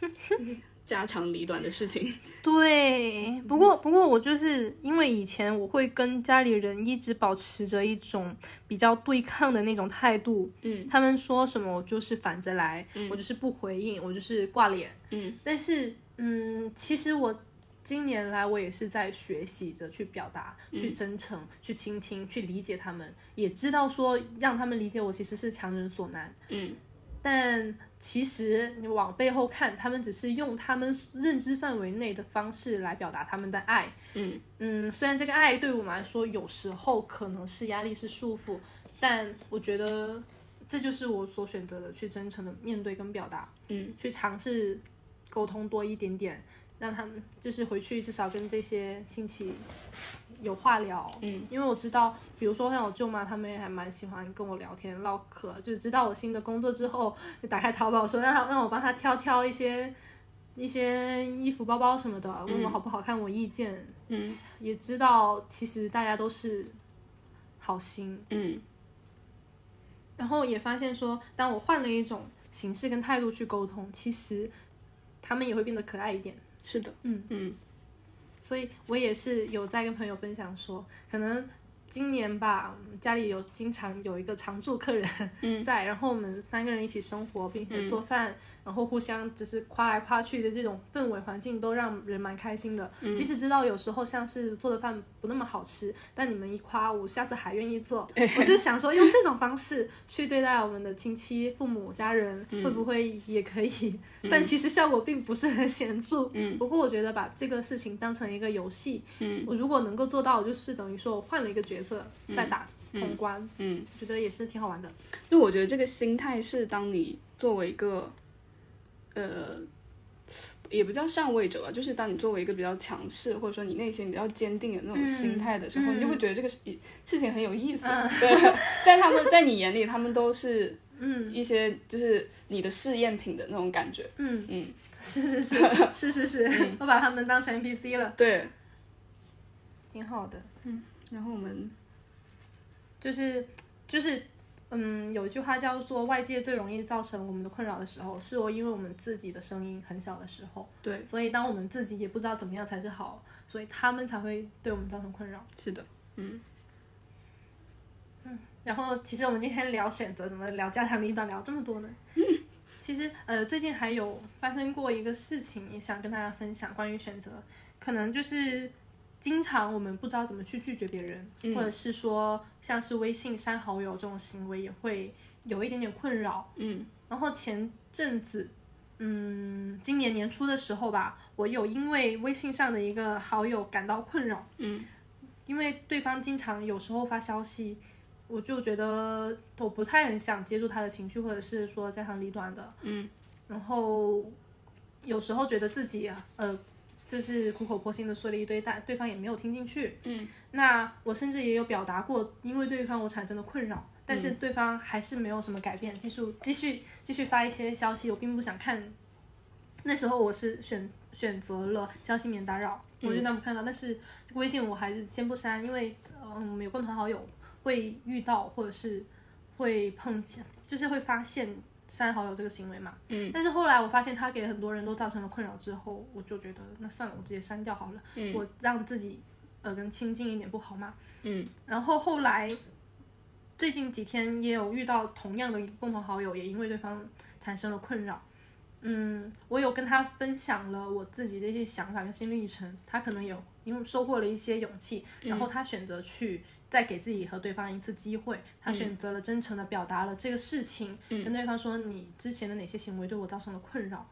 <laughs> 家长里短的事情。<laughs> 对，不过不过我就是因为以前我会跟家里人一直保持着一种比较对抗的那种态度，嗯，他们说什么我就是反着来，我就是不回应，我就是挂脸，嗯，但是嗯，其实我今年来我也是在学习着去表达、去真诚、去倾听、去理解他们，也知道说让他们理解我其实是强人所难，嗯但其实你往背后看，他们只是用他们认知范围内的方式来表达他们的爱。嗯嗯，虽然这个爱对我们来说有时候可能是压力、是束缚，但我觉得这就是我所选择的，去真诚的面对跟表达，嗯去尝试沟通多一点点，让他们就是回去至少跟这些亲戚有话聊。嗯，因为我知道，比如说像我舅妈，他们也还蛮喜欢跟我聊天唠嗑，就是知道我新的工作之后，就打开淘宝说让他让我帮他挑挑一些 <laughs> 一些衣服、包包什么的，问我好不好看，我意见。嗯也知道其实大家都是好心，嗯然后也发现说，当我换了一种形式跟态度去沟通，其实他们也会变得可爱一点。是的。嗯嗯所以我也是有在跟朋友分享说，可能今年吧，家里有经常有一个常住客人在，然后我们三个人一起生活，并且做饭，然后互相只是夸来夸去的这种氛围环境，都让人蛮开心的。即使知道有时候像是做的饭不那么好吃，但你们一夸我，下次还愿意做。我就想说，用这种方式去对待我们的亲戚、父母、家人，会不会也可以？<laughs> 但其实效果并不是很显著。嗯不过我觉得把这个事情当成一个游戏，嗯我如果能够做到，就是等于说我换了一个角色再打通关，嗯，我觉得也是挺好玩的。就我觉得这个心态是当你作为一个，呃，也不叫上位者吧，就是当你作为一个比较强势，或者说你内心比较坚定的那种心态的时候，嗯你就会觉得这个事事情很有意思。对，在他们在你眼里，他们都是 <laughs> 嗯一些就是你的试验品的那种感觉。嗯，嗯，是是是是是是，我把他们当成 NPC 了。对，挺好的。嗯然后我们就是就是，嗯，有一句话叫做“外界最容易造成我们的困扰的时候，是我因为我们自己的声音很小的时候。对，所以当我们自己也不知道怎么样才是好，所以他们才会对我们造成困扰。是的，嗯，然后，其实我们今天聊选择，怎么聊家长里短聊这么多呢？<laughs> 其实，呃，最近还有发生过一个事情，也想跟大家分享关于选择，可能就是经常我们不知道怎么去拒绝别人，或者是说像是微信删好友这种行为，也会有一点点困扰。嗯，然后前阵子，嗯，今年年初的时候吧，我有因为微信上的一个好友感到困扰。嗯，因为对方经常有时候发消息。我就觉得我不太很想接住他的情绪，或者是说家长里短的，嗯，然后有时候觉得自己呃，就是苦口婆心的说了一堆，但对方也没有听进去，嗯，那我甚至也有表达过，因为对方我产生的困扰，但是对方还是没有什么改变，继续继续继续发一些消息，我并不想看，那时候我是选选择了消息免打扰，我就当不看到，但是微信我还是先不删，因为嗯，我们有共同好友。会遇到或者是会碰见，就是会发现删好友这个行为嘛。嗯。但是后来我发现他给很多人都造成了困扰之后，我就觉得那算了，我直接删掉好了。嗯。我让自己呃更亲近一点不好吗？嗯。然后后来最近几天也有遇到同样的共同好友，也因为对方产生了困扰。嗯，我有跟他分享了我自己的一些想法跟心路历程，他可能有因为收获了一些勇气，然后他选择去。再给自己和对方一次机会，他选择了真诚的表达了这个事情，跟对方说你之前的哪些行为对我造成了困扰，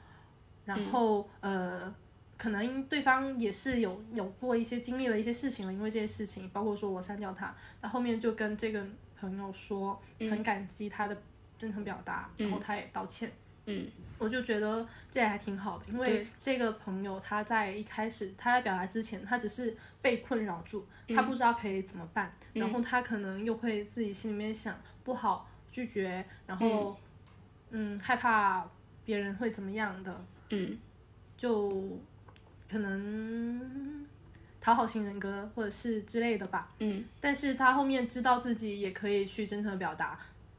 然后呃，可能对方也是有有过一些经历了一些事情了，因为这些事情，包括说我删掉他，那后面就跟这个朋友说很感激他的真诚表达，然后他也道歉。嗯，我就觉得这还挺好的，因为这个朋友他在一开始他在表达之前，他只是被困扰住，他不知道可以怎么办，然后他可能又会自己心里面想不好拒绝，然后嗯。害怕别人会怎么样的，嗯，就可能讨好型人格或者是之类的吧，嗯，但是他后面知道自己也可以去真诚的表达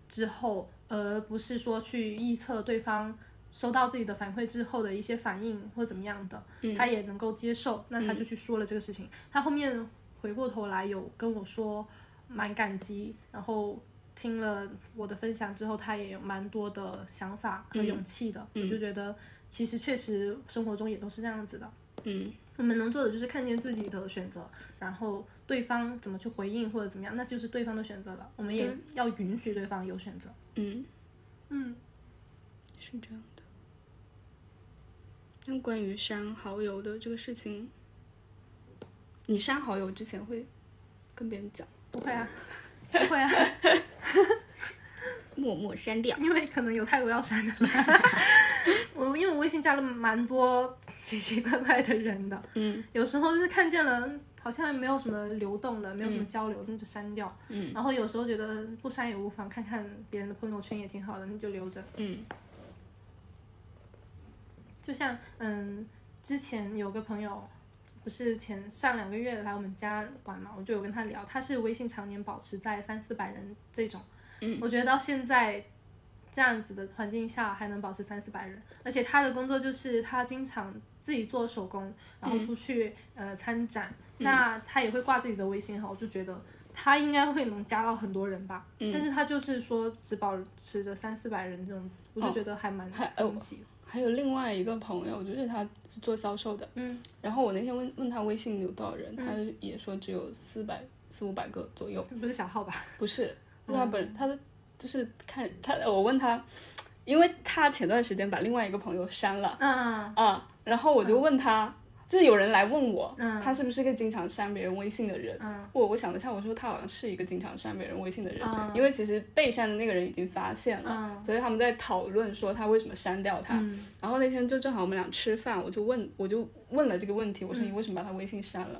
之后。而不是说去臆测对方收到自己的反馈之后的一些反应或怎么样的，他也能够接受，那他就去说了这个事情。他后面回过头来有跟我说蛮感激，然后听了我的分享之后，他也有蛮多的想法和勇气的。我就觉得其实确实生活中也都是这样子的。嗯，我们能做的就是看见自己的选择，然后对方怎么去回应或者怎么样，那就是对方的选择了。我们也要允许对方有选择。嗯，嗯，是这样的。那关于删好友的这个事情，你删好友之前会跟别人讲？不会啊，不会啊，<laughs> 默默删掉，因为可能有太多要删的了。<laughs> 我因为我微信加了蛮多奇奇怪怪的人的，嗯，有时候就是看见了。好像没有什么流动的，没有什么交流，那就删掉。嗯，然后有时候觉得不删也无妨，看看别人的朋友圈也挺好的，那就留着。嗯，就像嗯，之前有个朋友，不是前上两个月来我们家玩嘛，我就有跟他聊，他是微信常年保持在三四百人这种。嗯，我觉得到现在这样子的环境下还能保持三四百人，而且他的工作就是他经常自己做手工，然后出去呃参展。那他也会挂自己的微信号，我就觉得他应该会能加到很多人吧。嗯。但是他就是说只保持着三四百人这种，我就觉得还蛮惊喜。还有另外一个朋友，就是他是做销售的。嗯。然后我那天问问他微信有多少人，他也说只有四百四五百个左右。不是小号吧？不是，是他本他的就是看他，我问他，因为他前段时间把另外一个朋友删了。嗯。啊，然后我就问他。就是有人来问我，他是不是一个经常删别人微信的人？我我想了一下，我说他好像是一个经常删别人微信的人，因为其实被删的那个人已经发现了，所以他们在讨论说他为什么删掉他。然后那天就正好我们俩吃饭，我就问我就问了这个问题，我说你为什么把他微信删了？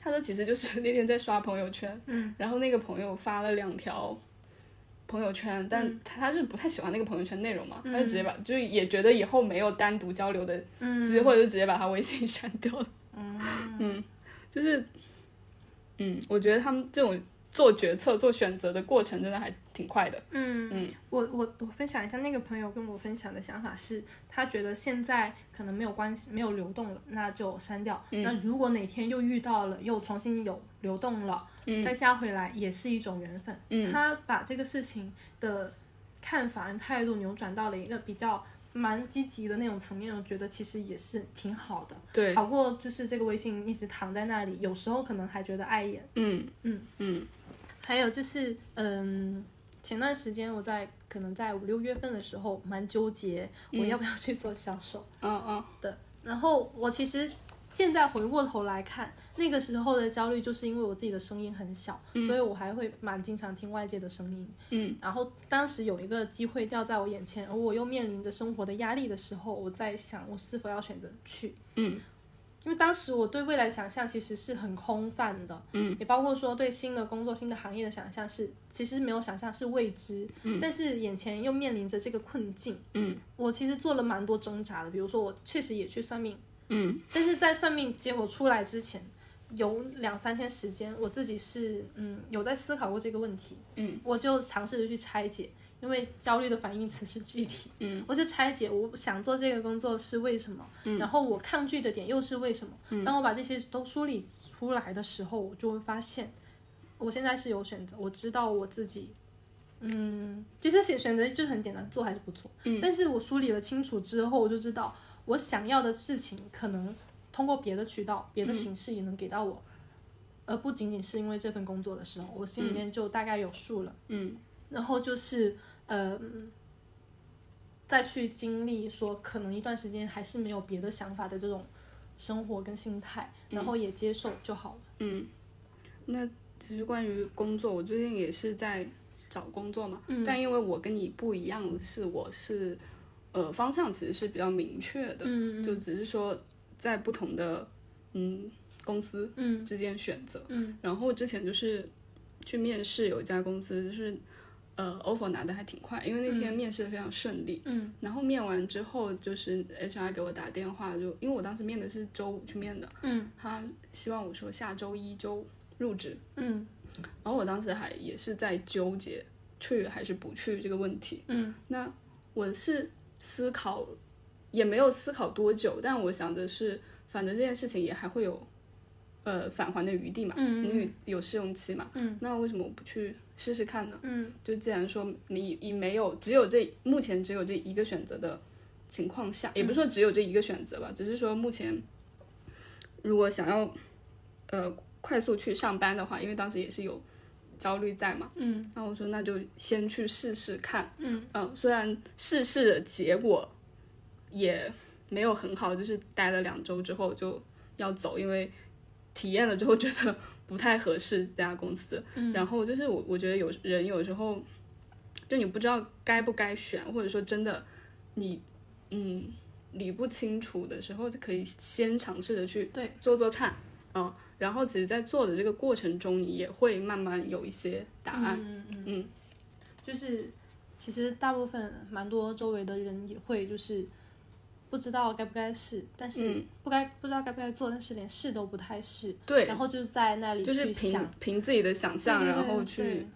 他说其实就是 <laughs> 那天在刷朋友圈，然后那个朋友发了两条。朋友圈，但他他是不太喜欢那个朋友圈内容嘛，他就直接把，就也觉得以后没有单独交流的机会，就直接把他微信删掉了。嗯，就是嗯，我觉得他们这种做决策、做选择的过程真的还挺快的。嗯嗯，我我我分享一下，那个朋友跟我分享的想法是，他觉得现在可能没有关系，没有流动了，那就删掉。那如果哪天又遇到了，又重新有流动了，再加回来也是一种缘分。嗯，他把这个事情的看法态度扭转到了一个比较。蛮积极的那种层面，我觉得其实也是挺好的，对，好过就是这个微信一直躺在那里，有时候可能还觉得碍眼。嗯嗯嗯，还有就是，嗯，前段时间我在可能在五六月份的时候蛮纠结，我要不要去做销售。<laughs> 嗯嗯的，然后我其实现在回过头来看。那个时候的焦虑，就是因为我自己的声音很小，所以我还会蛮经常听外界的声音。嗯，然后当时有一个机会掉在我眼前，而我又面临着生活的压力的时候，我在想，我是否要选择去？嗯，因为当时我对未来想象其实是很空泛的，嗯，也包括说对新的工作、新的行业的想象是，其实没有想象是未知，嗯，但是眼前又面临着这个困境，嗯，我其实做了蛮多挣扎的，比如说我确实也去算命，嗯，但是在算命结果出来之前。有两三天时间，我自己是嗯有在思考过这个问题，嗯，我就尝试着去拆解，因为焦虑的反义词是具体，嗯，我就拆解我想做这个工作是为什么，嗯，然后我抗拒的点又是为什么，嗯，当我把这些都梳理出来的时候，我就会发现，我现在是有选择，我知道我自己，嗯，其实选选择就很简单，做还是不做，嗯，但是我梳理了清楚之后，我就知道我想要的事情可能。通过别的渠道、别的形式也能给到我，而不仅仅是因为这份工作的时候，我心里面就大概有数了。嗯，然后就是呃，再去经历说可能一段时间还是没有别的想法的这种生活跟心态，然后也接受就好了。嗯，那其实关于工作，我最近也是在找工作嘛，嗯，但因为我跟你不一样，是我是呃方向其实是比较明确的，嗯就只是说。在不同的嗯公司嗯之间选择，嗯，然后之前就是去面试，有一家公司就是呃 offer 拿的还挺快，因为那天面试的非常顺利，嗯，然后面完之后就是 HR 给我打电话，就因为我当时面的是周五去面的，嗯，他希望我说下周一周入职，嗯，然后我当时还也是在纠结去还是不去这个问题，嗯，那我是思考。也没有思考多久，但我想的是，反正这件事情也还会有，呃，返还的余地嘛，因为有试用期嘛，嗯，那为什么我不去试试看呢？嗯，就既然说你你没有只有这目前只有这一个选择的情况下，也不是说只有这一个选择吧，只是说目前如果想要呃快速去上班的话，因为当时也是有焦虑在嘛，嗯，那我说那就先去试试看，嗯嗯，虽然试试的结果。也没有很好，就是待了两周之后就要走，因为体验了之后觉得不太合适这家公司。嗯，然后就是我我觉得有人有时候就你不知道该不该选，或者说真的你嗯理不清楚的时候，就可以先尝试着去对做做看，嗯，然后其实，在做的这个过程中，你也会慢慢有一些答案。嗯嗯嗯，就是其实大部分蛮多周围的人也会就是。不知道该不该试，但是不该不知道该不该做，但是连试都不太试。对，然后就是在那里去凭凭自己的想象，然后去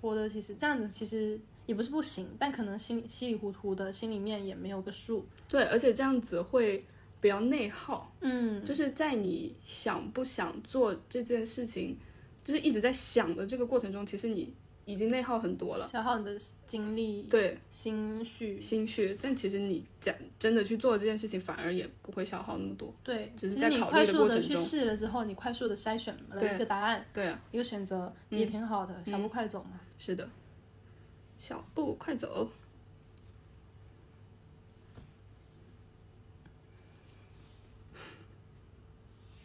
活的。其实这样子其实也不是不行，但可能心稀里糊涂的，心里面也没有个数。对，而且这样子会比较内耗。嗯，就是在你想不想做这件事情，就是一直在想的这个过程中，其实你。已经内耗很多了，消耗你的精力，对，心绪，心绪。但其实你讲真的去做这件事情，反而也不会消耗那么多。对，只是在考虑的过程中。去试了之后，你快速的筛选了一个答案，对啊，一个选择也挺好的，小步快走嘛。是的，小步快走。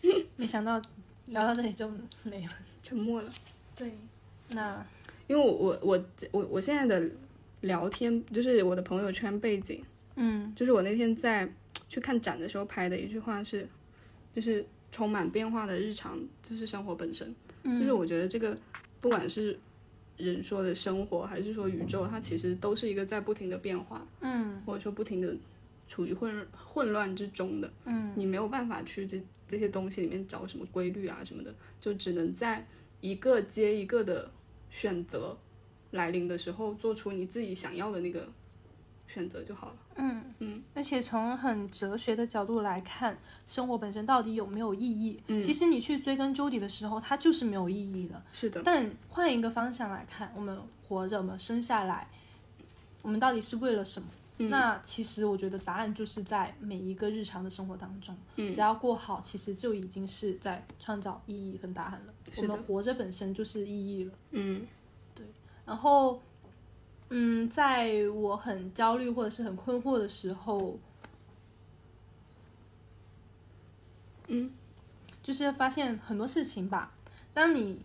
<laughs> 没想到聊到这里就没了，沉默了。对。那，因为我我我我我现在的聊天就是我的朋友圈背景，嗯，就是我那天在去看展的时候拍的一句话是，就是充满变化的日常就是生活本身，就是我觉得这个不管是人说的生活还是说宇宙，它其实都是一个在不停的变化，嗯，或者说不停的处于混混乱之中的，嗯，你没有办法去这这些东西里面找什么规律啊什么的，就只能在一个接一个的选择来临的时候，做出你自己想要的那个选择就好了。嗯嗯，而且从很哲学的角度来看，生活本身到底有没有意义？嗯其实你去追根究底的时候，它就是没有意义的。是的，但换一个方向来看，我们活着，我们生下来，我们到底是为了什么？嗯那其实我觉得答案就是在每一个日常的生活当中，嗯只要过好，其实就已经是在创造意义跟答案了。我们活着本身就是意义了。嗯对然后，嗯，在我很焦虑或者是很困惑的时候，嗯，就是发现很多事情吧，当你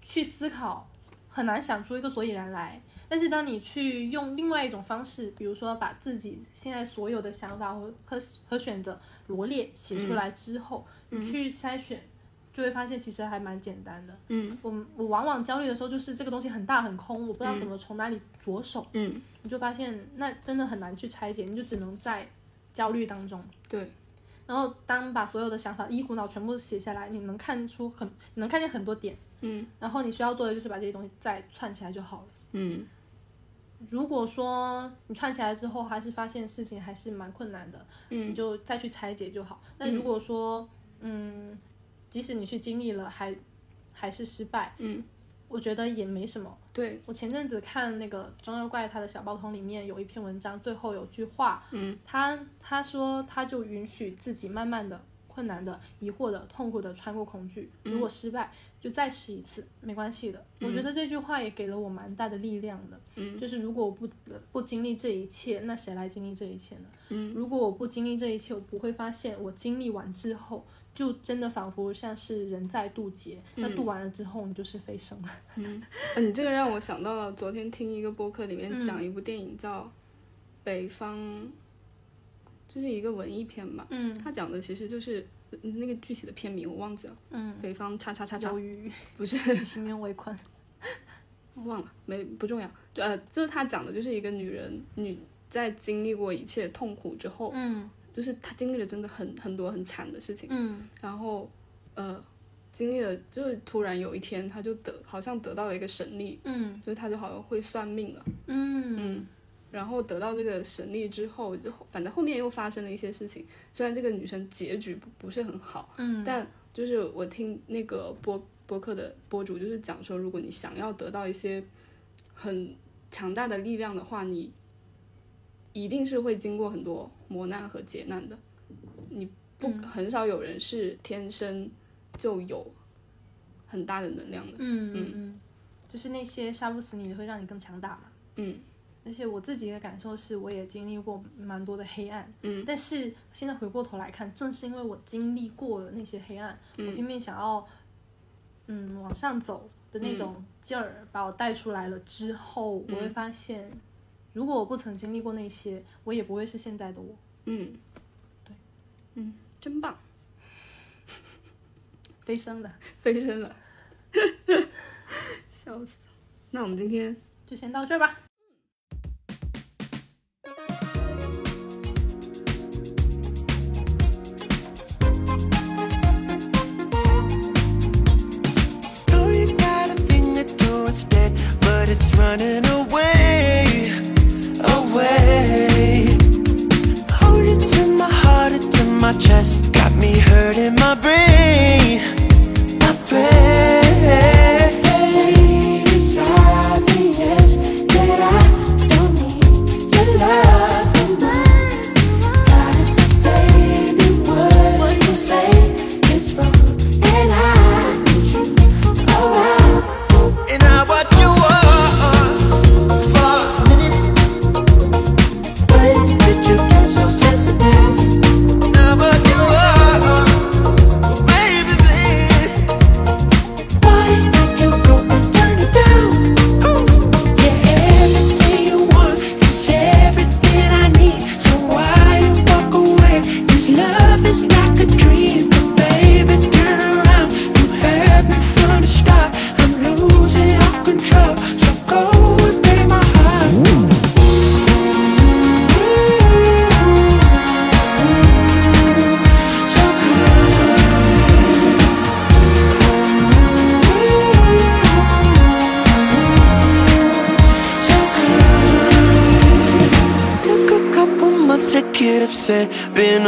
去思考，很难想出一个所以然来。但是当你去用另外一种方式，比如说把自己现在所有的想法和和和选择罗列写出来之后，你去筛选，就会发现其实还蛮简单的。嗯。我我往往焦虑的时候，就是这个东西很大很空，我不知道怎么从哪里着手，嗯，你就发现那真的很难去拆解，你就只能在焦虑当中。对，然后当把所有的想法一股脑全部写下来，你能看出很，你能看见很多点，嗯。然后你需要做的就是把这些东西再串起来就好了。嗯如果说你串起来之后还是发现事情还是蛮困难的，嗯。你就再去拆解就好。那如果说，嗯，即使你去经历了，还还是失败，嗯，我觉得也没什么。对，我前阵子看那个中二怪他的小报童里面有一篇文章，最后有句话，嗯，他他说他就允许自己慢慢的、困难的、疑惑的、痛苦的穿过恐惧，如果失败就再试一次，没关系的。我觉得这句话也给了我蛮大的力量的，嗯，就是如果我不不经历这一切，那谁来经历这一切呢？嗯，如果我不经历这一切，我不会发现我经历完之后。就真的仿佛像是人在渡劫，那渡完了之后，你就是飞升了。<laughs> 嗯，呃你这个让我想到了昨天听一个播客里面嗯讲一部电影叫《北方》，就是一个文艺片嘛。嗯它讲的其实就是呃那个具体的片名我忘记了，嗯，北方叉叉叉叉由于 <laughs> 不是 <laughs> 情缘为困。<laughs> 忘了，没不重要。就呃，就是他讲的就是一个女人女在经历过一切痛苦之后，嗯就是她经历了真的很很多很惨的事情，嗯然后呃经历了，就是突然有一天她就得好像得到了一个神力，嗯就是她就好像会算命了。嗯嗯，然后得到这个神力之后，就反正后面又发生了一些事情。虽然这个女生结局不不是很好，嗯，但就是我听那个播播客的播主就是讲说，如果你想要得到一些很强大的力量的话，你一定是会经过很多磨难和劫难的。你不、很少有人是天生就有很大的能量的。嗯嗯嗯，就是那些杀不死你的，会让你更强大嘛。嗯而且我自己的感受是，我也经历过蛮多的黑暗，嗯，但是现在回过头来看，正是因为我经历过了那些黑暗，我拼命想要，嗯，往上走的那种劲儿，把我带出来了之后，我会发现，如果我不曾经历过那些，我也不会是现在的我。嗯，对，嗯，真棒，<laughs> 飞升的，飞升了，<laughs> 笑死。那我们今天就先到这儿吧。It's running away, away. Hold it to my heart, my chest, got me hurting my brain,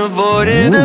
unavoided